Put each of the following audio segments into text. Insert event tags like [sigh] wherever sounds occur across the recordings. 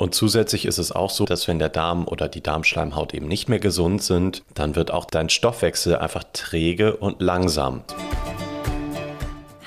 Und zusätzlich ist es auch so, dass wenn der Darm oder die Darmschleimhaut eben nicht mehr gesund sind, dann wird auch dein Stoffwechsel einfach träge und langsam.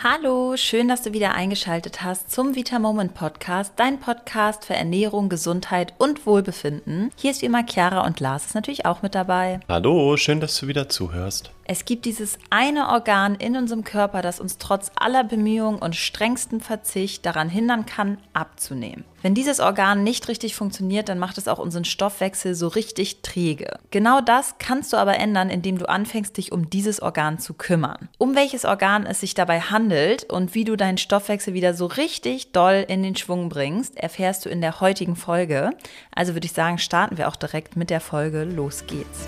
Hallo, schön, dass du wieder eingeschaltet hast zum Vita Moment Podcast, dein Podcast für Ernährung, Gesundheit und Wohlbefinden. Hier ist wie immer Chiara und Lars ist natürlich auch mit dabei. Hallo, schön, dass du wieder zuhörst. Es gibt dieses eine Organ in unserem Körper, das uns trotz aller Bemühungen und strengsten Verzicht daran hindern kann, abzunehmen. Wenn dieses Organ nicht richtig funktioniert, dann macht es auch unseren Stoffwechsel so richtig träge. Genau das kannst du aber ändern, indem du anfängst, dich um dieses Organ zu kümmern. Um welches Organ es sich dabei handelt und wie du deinen Stoffwechsel wieder so richtig doll in den Schwung bringst, erfährst du in der heutigen Folge. Also würde ich sagen, starten wir auch direkt mit der Folge. Los geht's.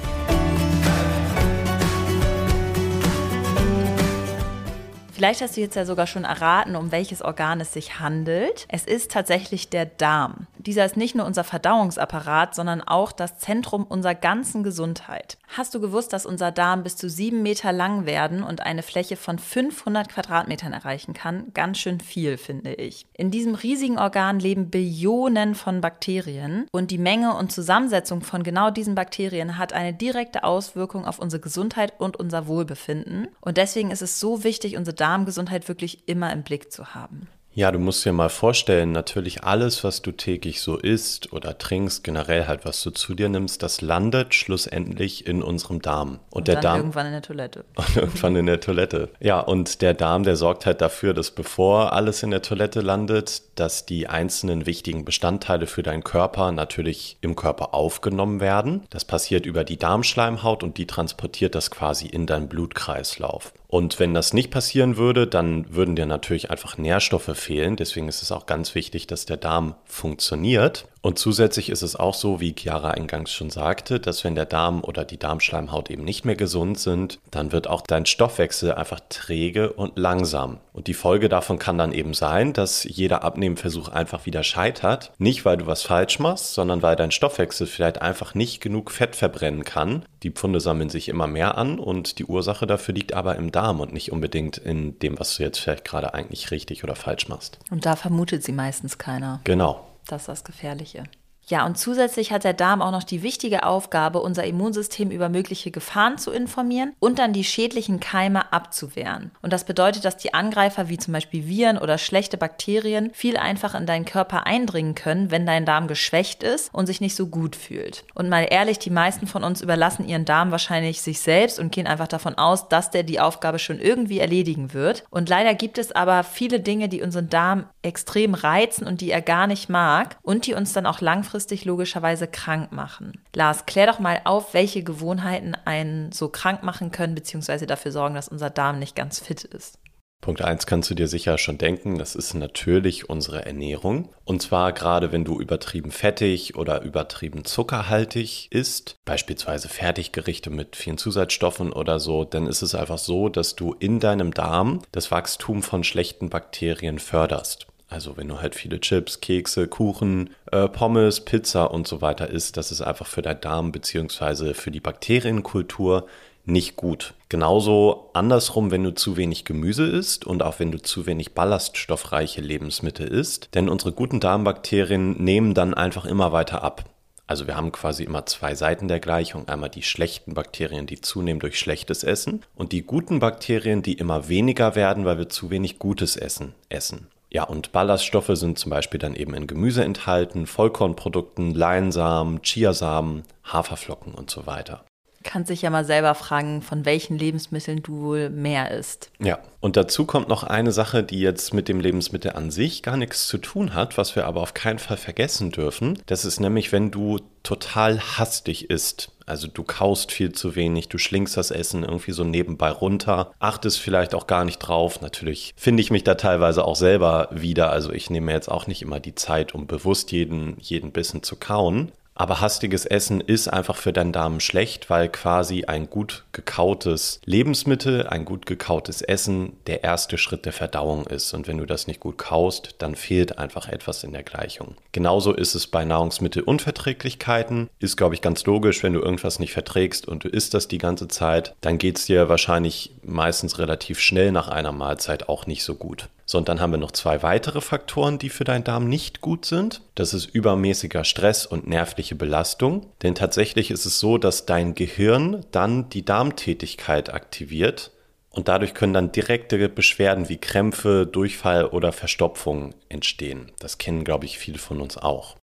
Vielleicht hast du jetzt ja sogar schon erraten, um welches Organ es sich handelt. Es ist tatsächlich der Darm. Dieser ist nicht nur unser Verdauungsapparat, sondern auch das Zentrum unserer ganzen Gesundheit. Hast du gewusst, dass unser Darm bis zu sieben Meter lang werden und eine Fläche von 500 Quadratmetern erreichen kann? Ganz schön viel, finde ich. In diesem riesigen Organ leben Billionen von Bakterien und die Menge und Zusammensetzung von genau diesen Bakterien hat eine direkte Auswirkung auf unsere Gesundheit und unser Wohlbefinden. Und deswegen ist es so wichtig, unsere Darmgesundheit wirklich immer im Blick zu haben. Ja, du musst dir mal vorstellen, natürlich alles, was du täglich so isst oder trinkst, generell halt, was du zu dir nimmst, das landet schlussendlich in unserem Darm. Und, und der Darm irgendwann in der Toilette. [laughs] Und irgendwann in der Toilette. Ja, und der Darm, der sorgt halt dafür, dass bevor alles in der Toilette landet, dass die einzelnen wichtigen Bestandteile für deinen Körper natürlich im Körper aufgenommen werden. Das passiert über die Darmschleimhaut und die transportiert das quasi in deinen Blutkreislauf. Und wenn das nicht passieren würde, dann würden dir natürlich einfach Nährstoffe fehlen. Deswegen ist es auch ganz wichtig, dass der Darm funktioniert. Und zusätzlich ist es auch so, wie Chiara eingangs schon sagte, dass wenn der Darm oder die Darmschleimhaut eben nicht mehr gesund sind, dann wird auch dein Stoffwechsel einfach träge und langsam. Und die Folge davon kann dann eben sein, dass jeder Abnehmversuch einfach wieder scheitert. Nicht, weil du was falsch machst, sondern weil dein Stoffwechsel vielleicht einfach nicht genug Fett verbrennen kann. Die Pfunde sammeln sich immer mehr an und die Ursache dafür liegt aber im Darm und nicht unbedingt in dem, was du jetzt vielleicht gerade eigentlich richtig oder falsch machst. Und da vermutet sie meistens keiner. Genau. Das ist das Gefährliche. Ja, und zusätzlich hat der Darm auch noch die wichtige Aufgabe, unser Immunsystem über mögliche Gefahren zu informieren und dann die schädlichen Keime abzuwehren. Und das bedeutet, dass die Angreifer wie zum Beispiel Viren oder schlechte Bakterien viel einfacher in deinen Körper eindringen können, wenn dein Darm geschwächt ist und sich nicht so gut fühlt. Und mal ehrlich, die meisten von uns überlassen ihren Darm wahrscheinlich sich selbst und gehen einfach davon aus, dass der die Aufgabe schon irgendwie erledigen wird. Und leider gibt es aber viele Dinge, die unseren Darm extrem reizen und die er gar nicht mag und die uns dann auch langfristig langfristig logischerweise krank machen. Lars, klär doch mal auf, welche Gewohnheiten einen so krank machen können, beziehungsweise dafür sorgen, dass unser Darm nicht ganz fit ist. Punkt 1 kannst du dir sicher schon denken, das ist natürlich unsere Ernährung. Und zwar gerade wenn du übertrieben fettig oder übertrieben zuckerhaltig isst, beispielsweise Fertiggerichte mit vielen Zusatzstoffen oder so, dann ist es einfach so, dass du in deinem Darm das Wachstum von schlechten Bakterien förderst. Also wenn du halt viele Chips, Kekse, Kuchen, äh, Pommes, Pizza und so weiter isst, das ist einfach für deinen Darm bzw. für die Bakterienkultur nicht gut. Genauso andersrum, wenn du zu wenig Gemüse isst und auch wenn du zu wenig ballaststoffreiche Lebensmittel isst, denn unsere guten Darmbakterien nehmen dann einfach immer weiter ab. Also wir haben quasi immer zwei Seiten der Gleichung. Einmal die schlechten Bakterien, die zunehmen durch schlechtes Essen und die guten Bakterien, die immer weniger werden, weil wir zu wenig gutes Essen essen. Ja, und Ballaststoffe sind zum Beispiel dann eben in Gemüse enthalten, Vollkornprodukten, Leinsamen, Chiasamen, Haferflocken und so weiter. Kannst dich ja mal selber fragen, von welchen Lebensmitteln du wohl mehr isst. Ja, und dazu kommt noch eine Sache, die jetzt mit dem Lebensmittel an sich gar nichts zu tun hat, was wir aber auf keinen Fall vergessen dürfen. Das ist nämlich, wenn du total hastig isst. Also du kaust viel zu wenig, du schlingst das Essen irgendwie so nebenbei runter, achtest vielleicht auch gar nicht drauf. Natürlich finde ich mich da teilweise auch selber wieder. Also ich nehme jetzt auch nicht immer die Zeit, um bewusst jeden, jeden Bissen zu kauen. Aber hastiges Essen ist einfach für deinen Darm schlecht, weil quasi ein gut gekautes Lebensmittel, ein gut gekautes Essen der erste Schritt der Verdauung ist. Und wenn du das nicht gut kaust, dann fehlt einfach etwas in der Gleichung. Genauso ist es bei Nahrungsmittelunverträglichkeiten. Ist, glaube ich, ganz logisch, wenn du irgendwas nicht verträgst und du isst das die ganze Zeit, dann geht es dir wahrscheinlich meistens relativ schnell nach einer Mahlzeit auch nicht so gut. So, und dann haben wir noch zwei weitere Faktoren, die für deinen Darm nicht gut sind. Das ist übermäßiger Stress und nervliche Belastung. Denn tatsächlich ist es so, dass dein Gehirn dann die Darmtätigkeit aktiviert und dadurch können dann direkte Beschwerden wie Krämpfe, Durchfall oder Verstopfung entstehen. Das kennen, glaube ich, viele von uns auch.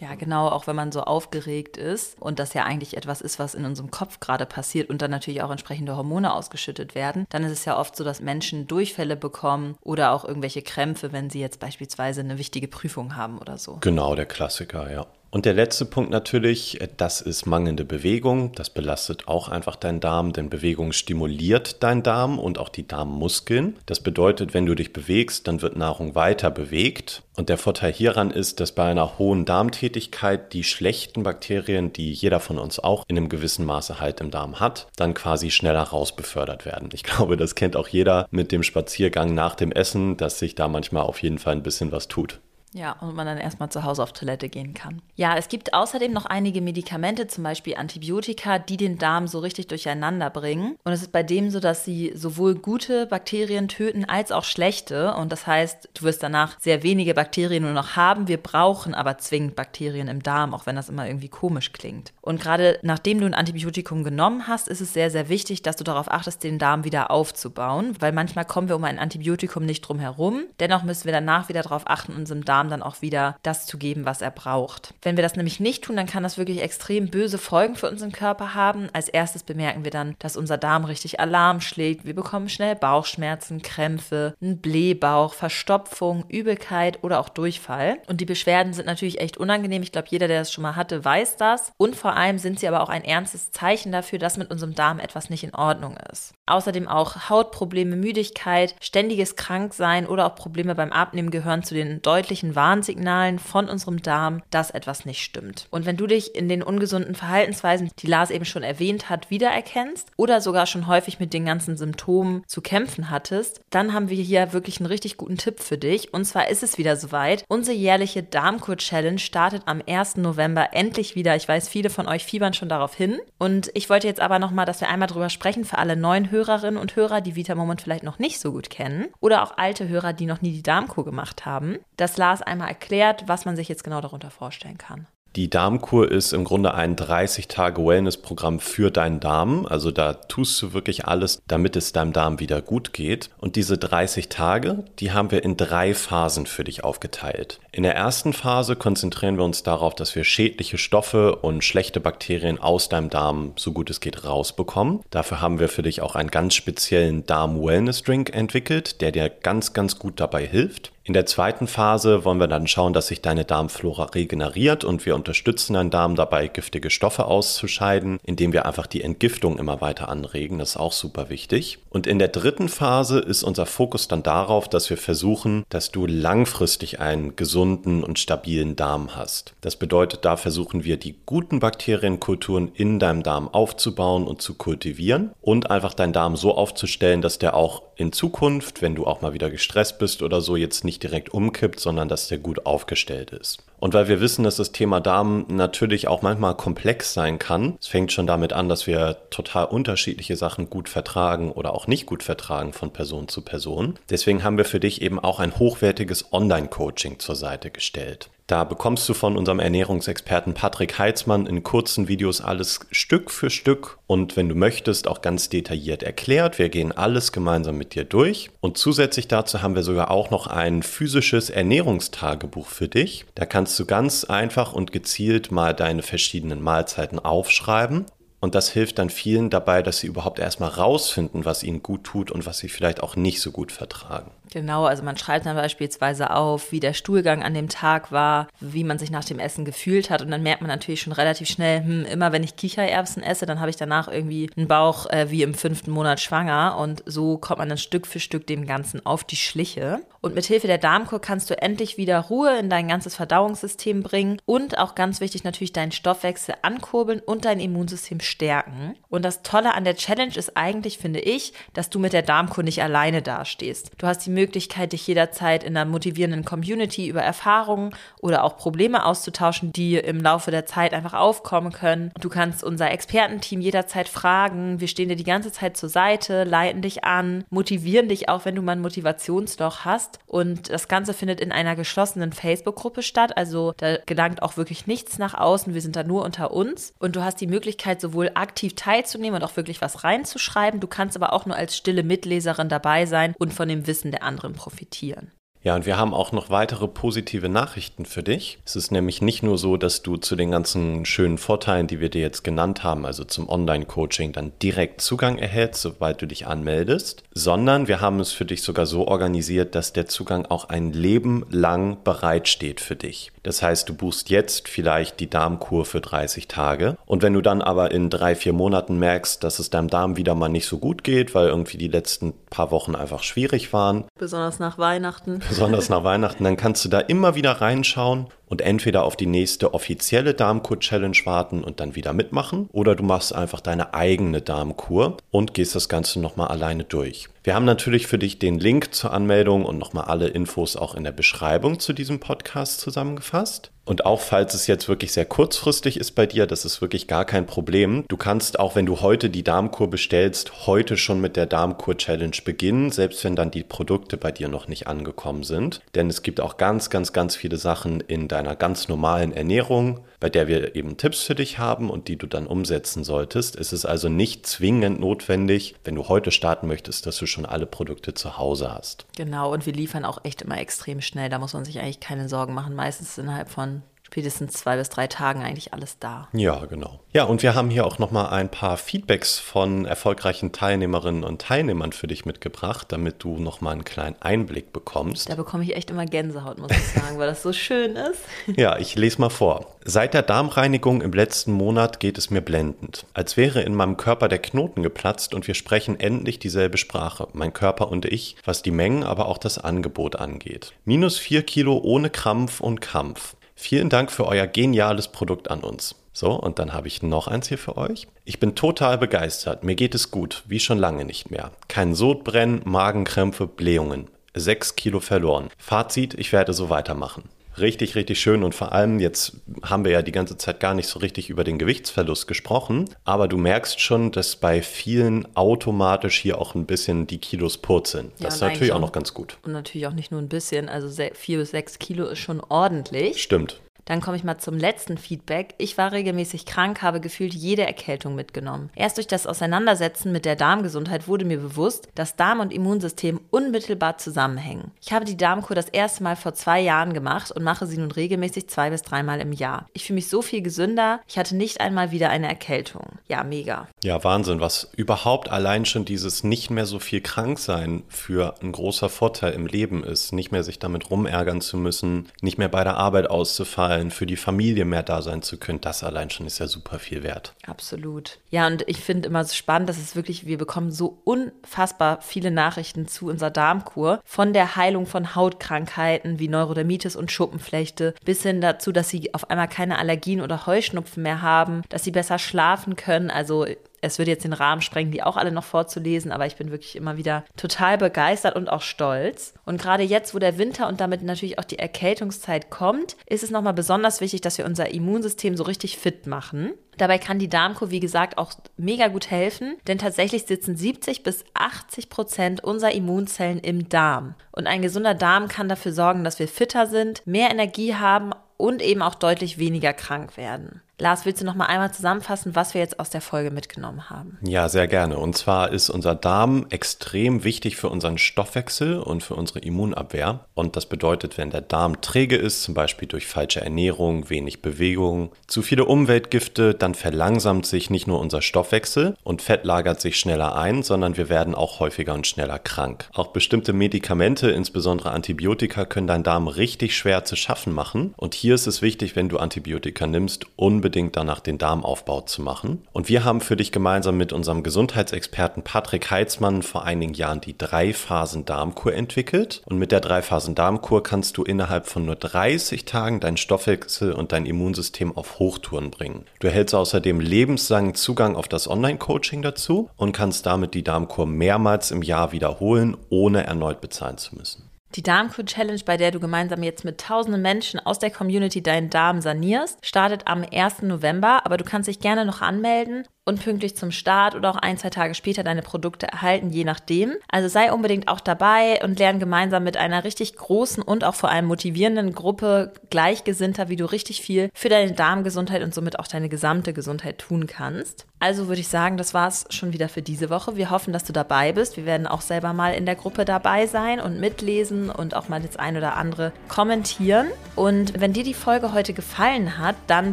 Ja, genau, auch wenn man so aufgeregt ist und das ja eigentlich etwas ist, was in unserem Kopf gerade passiert und dann natürlich auch entsprechende Hormone ausgeschüttet werden, dann ist es ja oft so, dass Menschen Durchfälle bekommen oder auch irgendwelche Krämpfe, wenn sie jetzt beispielsweise eine wichtige Prüfung haben oder so. Genau, der Klassiker, ja. Und der letzte Punkt natürlich, äh, das ist mangelnde Bewegung. Das belastet auch einfach deinen Darm, denn Bewegung stimuliert deinen Darm und auch die Darmmuskeln. Das bedeutet, wenn du dich bewegst, dann wird Nahrung weiter bewegt. Und der Vorteil hieran ist, dass bei einer hohen Darmtätigkeit die schlechten Bakterien, die jeder von uns auch in einem gewissen Maße halt im Darm hat, dann quasi schneller rausbefördert werden. Ich glaube, das kennt auch jeder mit dem Spaziergang nach dem Essen, dass sich da manchmal auf jeden Fall ein bisschen was tut. Ja, und man dann erstmal zu Hause auf Toilette gehen kann. Ja, es gibt außerdem noch einige Medikamente, zum Beispiel Antibiotika, die den Darm so richtig durcheinander bringen. Und es ist bei dem so, dass sie sowohl gute Bakterien töten als auch schlechte. Und das heißt, du wirst danach sehr wenige Bakterien nur noch haben. Wir brauchen aber zwingend Bakterien im Darm, auch wenn das immer irgendwie komisch klingt. Und gerade nachdem du ein Antibiotikum genommen hast, ist es sehr, sehr wichtig, dass du darauf achtest, den Darm wieder aufzubauen, weil manchmal kommen wir um ein Antibiotikum nicht drum herum. Dennoch müssen wir danach wieder darauf achten, unserem Darm Darm dann auch wieder das zu geben, was er braucht. Wenn wir das nämlich nicht tun, dann kann das wirklich extrem böse Folgen für unseren Körper haben. Als erstes bemerken wir dann, dass unser Darm richtig Alarm schlägt. Wir bekommen schnell Bauchschmerzen, Krämpfe, einen Blähbauch, Verstopfung, Übelkeit oder auch Durchfall. Und die Beschwerden sind natürlich echt unangenehm. Ich glaube, jeder, der das schon mal hatte, weiß das. Und vor allem sind sie aber auch ein ernstes Zeichen dafür, dass mit unserem Darm etwas nicht in Ordnung ist. Außerdem auch Hautprobleme, Müdigkeit, ständiges Kranksein oder auch Probleme beim Abnehmen gehören zu den deutlichen Warnsignalen von unserem Darm, dass etwas nicht stimmt. Und wenn du dich in den ungesunden Verhaltensweisen, die Lars eben schon erwähnt hat, wiedererkennst oder sogar schon häufig mit den ganzen Symptomen zu kämpfen hattest, dann haben wir hier wirklich einen richtig guten Tipp für dich. Und zwar ist es wieder soweit. Unsere jährliche Darmkur-Challenge startet am 1. November endlich wieder. Ich weiß, viele von euch fiebern schon darauf hin. Und ich wollte jetzt aber nochmal, dass wir einmal drüber sprechen für alle neuen Hörerinnen und Hörer, die Vita Moment vielleicht noch nicht so gut kennen. Oder auch alte Hörer, die noch nie die Darmkur gemacht haben. Dass Lars einmal erklärt, was man sich jetzt genau darunter vorstellen kann. Die Darmkur ist im Grunde ein 30-Tage-Wellness-Programm für deinen Darm. Also da tust du wirklich alles, damit es deinem Darm wieder gut geht. Und diese 30 Tage, die haben wir in drei Phasen für dich aufgeteilt. In der ersten Phase konzentrieren wir uns darauf, dass wir schädliche Stoffe und schlechte Bakterien aus deinem Darm so gut es geht rausbekommen. Dafür haben wir für dich auch einen ganz speziellen Darm-Wellness-Drink entwickelt, der dir ganz, ganz gut dabei hilft. In der zweiten Phase wollen wir dann schauen, dass sich deine Darmflora regeneriert und wir unterstützen deinen Darm dabei, giftige Stoffe auszuscheiden, indem wir einfach die Entgiftung immer weiter anregen. Das ist auch super wichtig. Und in der dritten Phase ist unser Fokus dann darauf, dass wir versuchen, dass du langfristig einen gesunden und stabilen Darm hast. Das bedeutet, da versuchen wir die guten Bakterienkulturen in deinem Darm aufzubauen und zu kultivieren und einfach deinen Darm so aufzustellen, dass der auch in Zukunft, wenn du auch mal wieder gestresst bist oder so, jetzt nicht direkt umkippt, sondern dass der gut aufgestellt ist. Und weil wir wissen, dass das Thema Darm natürlich auch manchmal komplex sein kann, es fängt schon damit an, dass wir total unterschiedliche Sachen gut vertragen oder auch nicht gut vertragen von Person zu Person. Deswegen haben wir für dich eben auch ein hochwertiges Online-Coaching zur Seite gestellt. Da bekommst du von unserem Ernährungsexperten Patrick Heitzmann in kurzen Videos alles Stück für Stück und wenn du möchtest auch ganz detailliert erklärt. Wir gehen alles gemeinsam mit dir durch und zusätzlich dazu haben wir sogar auch noch ein physisches Ernährungstagebuch für dich. Da kannst du ganz einfach und gezielt mal deine verschiedenen Mahlzeiten aufschreiben und das hilft dann vielen dabei, dass sie überhaupt erstmal rausfinden, was ihnen gut tut und was sie vielleicht auch nicht so gut vertragen. Genau, also man schreibt dann beispielsweise auf, wie der Stuhlgang an dem Tag war, wie man sich nach dem Essen gefühlt hat. Und dann merkt man natürlich schon relativ schnell, hm, immer wenn ich Kichererbsen esse, dann habe ich danach irgendwie einen Bauch äh, wie im fünften Monat schwanger. Und so kommt man dann Stück für Stück dem Ganzen auf die Schliche. Und mit Hilfe der Darmkur kannst du endlich wieder Ruhe in dein ganzes Verdauungssystem bringen und auch ganz wichtig natürlich deinen Stoffwechsel ankurbeln und dein Immunsystem stärken. Und das Tolle an der Challenge ist eigentlich, finde ich, dass du mit der Darmkur nicht alleine dastehst. Du hast die Möglichkeit, Möglichkeit, dich jederzeit in einer motivierenden Community über Erfahrungen oder auch Probleme auszutauschen, die im Laufe der Zeit einfach aufkommen können. Du kannst unser Expertenteam jederzeit fragen. Wir stehen dir die ganze Zeit zur Seite, leiten dich an, motivieren dich auch, wenn du mal ein Motivationsloch hast. Und das Ganze findet in einer geschlossenen Facebook-Gruppe statt. Also da gelangt auch wirklich nichts nach außen. Wir sind da nur unter uns. Und du hast die Möglichkeit, sowohl aktiv teilzunehmen und auch wirklich was reinzuschreiben. Du kannst aber auch nur als stille Mitleserin dabei sein und von dem Wissen der anderen profitieren. Ja, und wir haben auch noch weitere positive Nachrichten für dich. Es ist nämlich nicht nur so, dass du zu den ganzen schönen Vorteilen, die wir dir jetzt genannt haben, also zum Online-Coaching, dann direkt Zugang erhältst, sobald du dich anmeldest, sondern wir haben es für dich sogar so organisiert, dass der Zugang auch ein Leben lang bereitsteht für dich. Das heißt, du buchst jetzt vielleicht die Darmkur für 30 Tage und wenn du dann aber in drei, vier Monaten merkst, dass es deinem Darm wieder mal nicht so gut geht, weil irgendwie die letzten paar Wochen einfach schwierig waren. Besonders nach Weihnachten [laughs] besonders nach Weihnachten, dann kannst du da immer wieder reinschauen und entweder auf die nächste offizielle Darmkur-Challenge warten und dann wieder mitmachen oder du machst einfach deine eigene Darmkur und gehst das Ganze nochmal alleine durch. Wir haben natürlich für dich den Link zur Anmeldung und nochmal alle Infos auch in der Beschreibung zu diesem Podcast zusammengefasst. Und auch falls es jetzt wirklich sehr kurzfristig ist bei dir, das ist wirklich gar kein Problem. Du kannst auch, wenn du heute die Darmkur bestellst, heute schon mit der Darmkur Challenge beginnen, selbst wenn dann die Produkte bei dir noch nicht angekommen sind. Denn es gibt auch ganz, ganz, ganz viele Sachen in deiner ganz normalen Ernährung, bei der wir eben Tipps für dich haben und die du dann umsetzen solltest. Es ist also nicht zwingend notwendig, wenn du heute starten möchtest, dass du schon alle Produkte zu Hause hast. Genau, und wir liefern auch echt immer extrem schnell. Da muss man sich eigentlich keine Sorgen machen. Meistens innerhalb von spätestens zwei bis drei Tagen eigentlich alles da. Ja, genau. Ja, und wir haben hier auch nochmal ein paar Feedbacks von erfolgreichen Teilnehmerinnen und Teilnehmern für dich mitgebracht, damit du nochmal einen kleinen Einblick bekommst. Da bekomme ich echt immer Gänsehaut, muss ich sagen, weil das so schön ist. [laughs] Ja, ich lese mal vor. Seit der Darmreinigung im letzten Monat geht es mir blendend. Als wäre in meinem Körper der Knoten geplatzt und wir sprechen endlich dieselbe Sprache, mein Körper und ich, was die Mengen, aber auch das Angebot angeht. Minus vier Kilo ohne Krampf und Kampf. Vielen Dank für euer geniales Produkt an uns. So, und dann habe ich noch eins hier für euch. Ich bin total begeistert. Mir geht es gut, wie schon lange nicht mehr. Kein Sodbrennen, Magenkrämpfe, Blähungen. Sechs Kilo verloren. Fazit, ich werde so weitermachen. Richtig, richtig schön und vor allem jetzt haben wir ja die ganze Zeit gar nicht so richtig über den Gewichtsverlust gesprochen, aber du merkst schon, dass bei vielen automatisch hier auch ein bisschen die Kilos purzeln. Das ja, ist natürlich auch noch ganz gut. Und natürlich auch nicht nur ein bisschen, also vier bis sechs Kilo ist schon ordentlich. Stimmt. Dann komme ich mal zum letzten Feedback. Ich war regelmäßig krank, habe gefühlt jede Erkältung mitgenommen. Erst durch das Auseinandersetzen mit der Darmgesundheit wurde mir bewusst, dass Darm und Immunsystem unmittelbar zusammenhängen. Ich habe die Darmkur das erste Mal vor zwei Jahren gemacht und mache sie nun regelmäßig zwei bis dreimal im Jahr. Ich fühle mich so viel gesünder. Ich hatte nicht einmal wieder eine Erkältung. Ja, mega. Ja, Wahnsinn, was überhaupt allein schon dieses nicht mehr so viel krank sein für ein großer Vorteil im Leben ist. Nicht mehr sich damit rumärgern zu müssen, nicht mehr bei der Arbeit auszufallen zahlen, für die Familie mehr da sein zu können, das allein schon ist ja super viel wert. Absolut. Ja, und ich finde immer so spannend, dass es wirklich, wir bekommen so unfassbar viele Nachrichten zu unserer Darmkur. Von der Heilung von Hautkrankheiten wie Neurodermitis und Schuppenflechte bis hin dazu, dass sie auf einmal keine Allergien oder Heuschnupfen mehr haben, dass sie besser schlafen können. Also es würde jetzt den Rahmen sprengen, die auch alle noch vorzulesen, aber ich bin wirklich immer wieder total begeistert und auch stolz. Und gerade jetzt, wo der Winter und damit natürlich auch die Erkältungszeit kommt, ist es nochmal besonders wichtig, dass wir unser Immunsystem so richtig fit machen. Dabei kann die Darmkur, wie gesagt, auch mega gut helfen, denn tatsächlich sitzen 70 bis 80 Prozent unserer Immunzellen im Darm. Und ein gesunder Darm kann dafür sorgen, dass wir fitter sind, mehr Energie haben und eben auch deutlich weniger krank werden. Lars, willst du noch mal einmal zusammenfassen, was wir jetzt aus der Folge mitgenommen haben? Ja, sehr gerne. Und zwar ist unser Darm extrem wichtig für unseren Stoffwechsel und für unsere Immunabwehr. Und das bedeutet, wenn der Darm träge ist, zum Beispiel durch falsche Ernährung, wenig Bewegung, zu viele Umweltgifte, dann verlangsamt sich nicht nur unser Stoffwechsel und Fett lagert sich schneller ein, sondern wir werden auch häufiger und schneller krank. Auch bestimmte Medikamente, insbesondere Antibiotika, können deinen Darm richtig schwer zu schaffen machen. Und hier ist es wichtig, wenn du Antibiotika nimmst, unbedingt unbedingt danach den Darmaufbau zu machen. Und wir haben für dich gemeinsam mit unserem Gesundheitsexperten Patrick Heitzmann vor einigen Jahren die Drei-Phasen-Darmkur entwickelt. Und mit der Drei-Phasen-Darmkur kannst du innerhalb von nur 30 Tagen deinen Stoffwechsel und dein Immunsystem auf Hochtouren bringen. Du erhältst außerdem lebenslangen Zugang auf das Online-Coaching dazu und kannst damit die Darmkur mehrmals im Jahr wiederholen, ohne erneut bezahlen zu müssen. Die Darmkur Challenge, bei der du gemeinsam jetzt mit tausenden Menschen aus der Community deinen Darm sanierst, startet am 1. November, aber du kannst dich gerne noch anmelden und pünktlich zum Start oder auch ein, zwei Tage später deine Produkte erhalten, je nachdem. Also sei unbedingt auch dabei und lerne gemeinsam mit einer richtig großen und auch vor allem motivierenden Gruppe Gleichgesinnter, wie du richtig viel für deine Darmgesundheit und somit auch deine gesamte Gesundheit tun kannst. Also würde ich sagen, das war es schon wieder für diese Woche. Wir hoffen, dass du dabei bist. Wir werden auch selber mal in der Gruppe dabei sein und mitlesen und auch mal das ein oder andere kommentieren. Und wenn dir die Folge heute gefallen hat, dann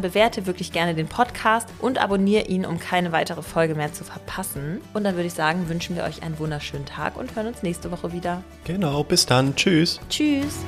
bewerte wirklich gerne den Podcast und abonniere ihn, um keine keine weitere Folge mehr zu verpassen. Und dann würde ich sagen, wünschen wir euch einen wunderschönen Tag und hören uns nächste Woche wieder. Genau, bis dann. Tschüss. Tschüss.